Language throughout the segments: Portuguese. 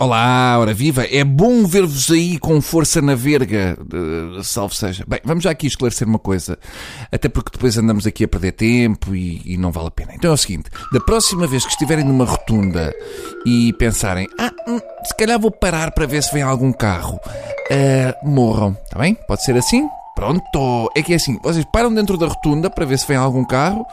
Olá, ora viva! É bom ver-vos aí com força na verga, uh, salve seja. Bem, vamos já aqui esclarecer uma coisa, até porque depois andamos aqui a perder tempo e, e, não vale a pena. Então é o seguinte: da próxima vez que estiverem numa rotunda e pensarem, ah, hum, se calhar vou parar para ver se vem algum carro, uh, morram, está bem? Pode ser assim? Pronto! É que é assim: vocês param dentro da rotunda para ver se vem algum carro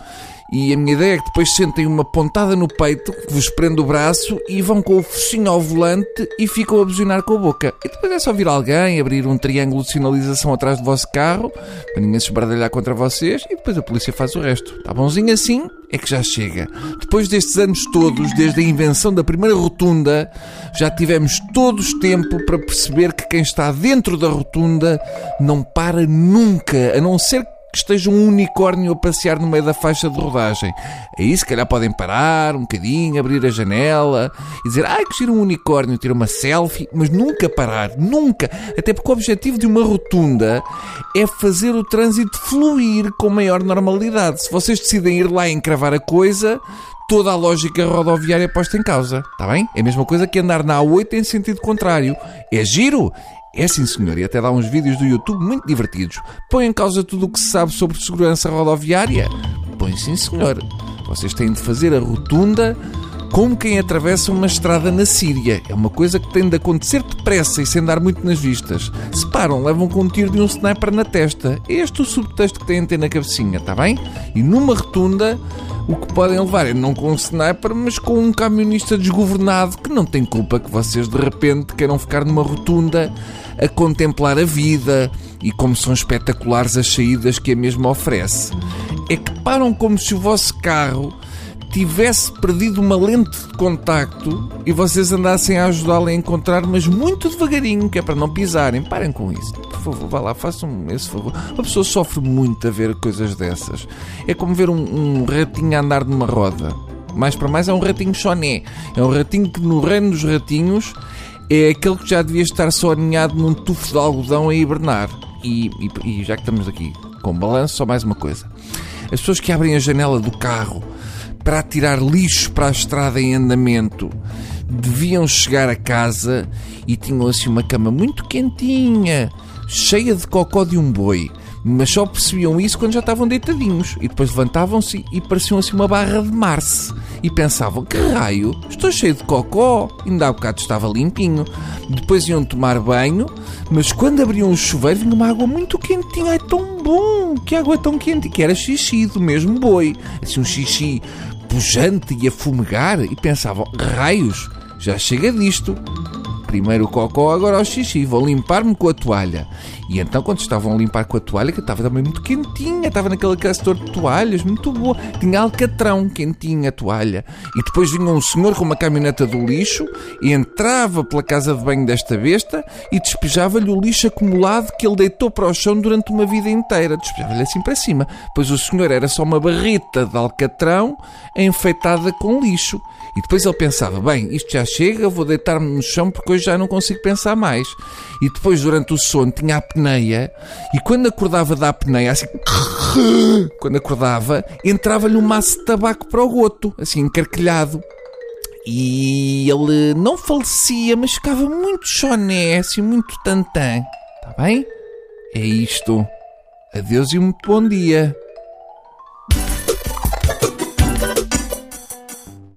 e a minha ideia é que depois sentem uma pontada no peito que vos prende o braço e vão com o focinho ao volante e ficam a buzinar com a boca. E depois é só vir alguém, abrir um triângulo de sinalização atrás do vosso carro, para ninguém se esbardalhar contra vocês, e depois a polícia faz o resto. Está bonzinho assim? É que já chega. Depois destes anos todos, desde a invenção da primeira rotunda, já tivemos todos tempo para perceber que quem está dentro da rotunda não para nunca, a não ser que que esteja um unicórnio a passear no meio da faixa de rodagem. Aí se calhar podem parar um bocadinho, abrir a janela e dizer ai que gira um unicórnio, tirar uma selfie, mas nunca parar, nunca. Até porque o objetivo de uma rotunda é fazer o trânsito fluir com maior normalidade. Se vocês decidem ir lá encravar a coisa, toda a lógica rodoviária é posta em causa. Está bem? É a mesma coisa que andar na A8 em sentido contrário. É giro, é sim, senhor, e até dá uns vídeos do YouTube muito divertidos. Põe em causa tudo o que se sabe sobre segurança rodoviária? Põe sim, senhor. Vocês têm de fazer a rotunda como quem atravessa uma estrada na Síria. É uma coisa que tem de acontecer depressa e sem dar muito nas vistas. Se param, levam com um tiro de um sniper na testa. É este o subtexto que têm de ter na cabecinha, está bem? E numa rotunda, o que podem levar é não com um sniper, mas com um camionista desgovernado que não tem culpa que vocês de repente queiram ficar numa rotunda a contemplar a vida e como são espetaculares as saídas que a mesma oferece. É que param como se o vosso carro tivesse perdido uma lente de contacto e vocês andassem a ajudá-lo a encontrar, mas muito devagarinho, que é para não pisarem. Parem com isso. Por favor, vá lá, façam esse favor. Uma pessoa sofre muito a ver coisas dessas. É como ver um, um ratinho a andar numa roda. Mais para mais é um ratinho choné. É um ratinho que no reino dos ratinhos é aquele que já devia estar só aninhado num tufo de algodão a hibernar. E, e, e já que estamos aqui com balanço, só mais uma coisa. As pessoas que abrem a janela do carro para tirar lixo para a estrada em andamento. Deviam chegar a casa e tinham assim uma cama muito quentinha, cheia de cocó de um boi. Mas só percebiam isso quando já estavam deitadinhos. E depois levantavam-se e pareciam assim uma barra de Marse e pensavam: que raio, estou cheio de cocó, ainda há bocado estava limpinho. Depois iam tomar banho, mas quando abriam o chuveiro vinha uma água muito quentinha, é tão bom, que água tão quente, que era xixi do mesmo boi, assim um xixi pujante e a fumegar, e pensavam: raios, já chega disto. Primeiro o cocó, agora o xixi. Vou limpar-me com a toalha. E então, quando estavam a limpar com a toalha, que estava também muito quentinha, estava naquele castor de toalhas, muito boa. Tinha alcatrão, quentinha a toalha. E depois vinha um senhor com uma caminhoneta do lixo, entrava pela casa de banho desta besta e despejava-lhe o lixo acumulado que ele deitou para o chão durante uma vida inteira. Despejava-lhe assim para cima. Pois o senhor era só uma barrita de alcatrão enfeitada com lixo. E depois ele pensava: bem, isto já chega, vou deitar-me no chão porque hoje já não consigo pensar mais. E depois, durante o sono, tinha apneia. E quando acordava da apneia, assim. Quando acordava, entrava-lhe um maço de tabaco para o goto, assim, encarquilhado. E ele não falecia, mas ficava muito choné, assim, muito tantã. Está bem? É isto. Adeus e um bom dia.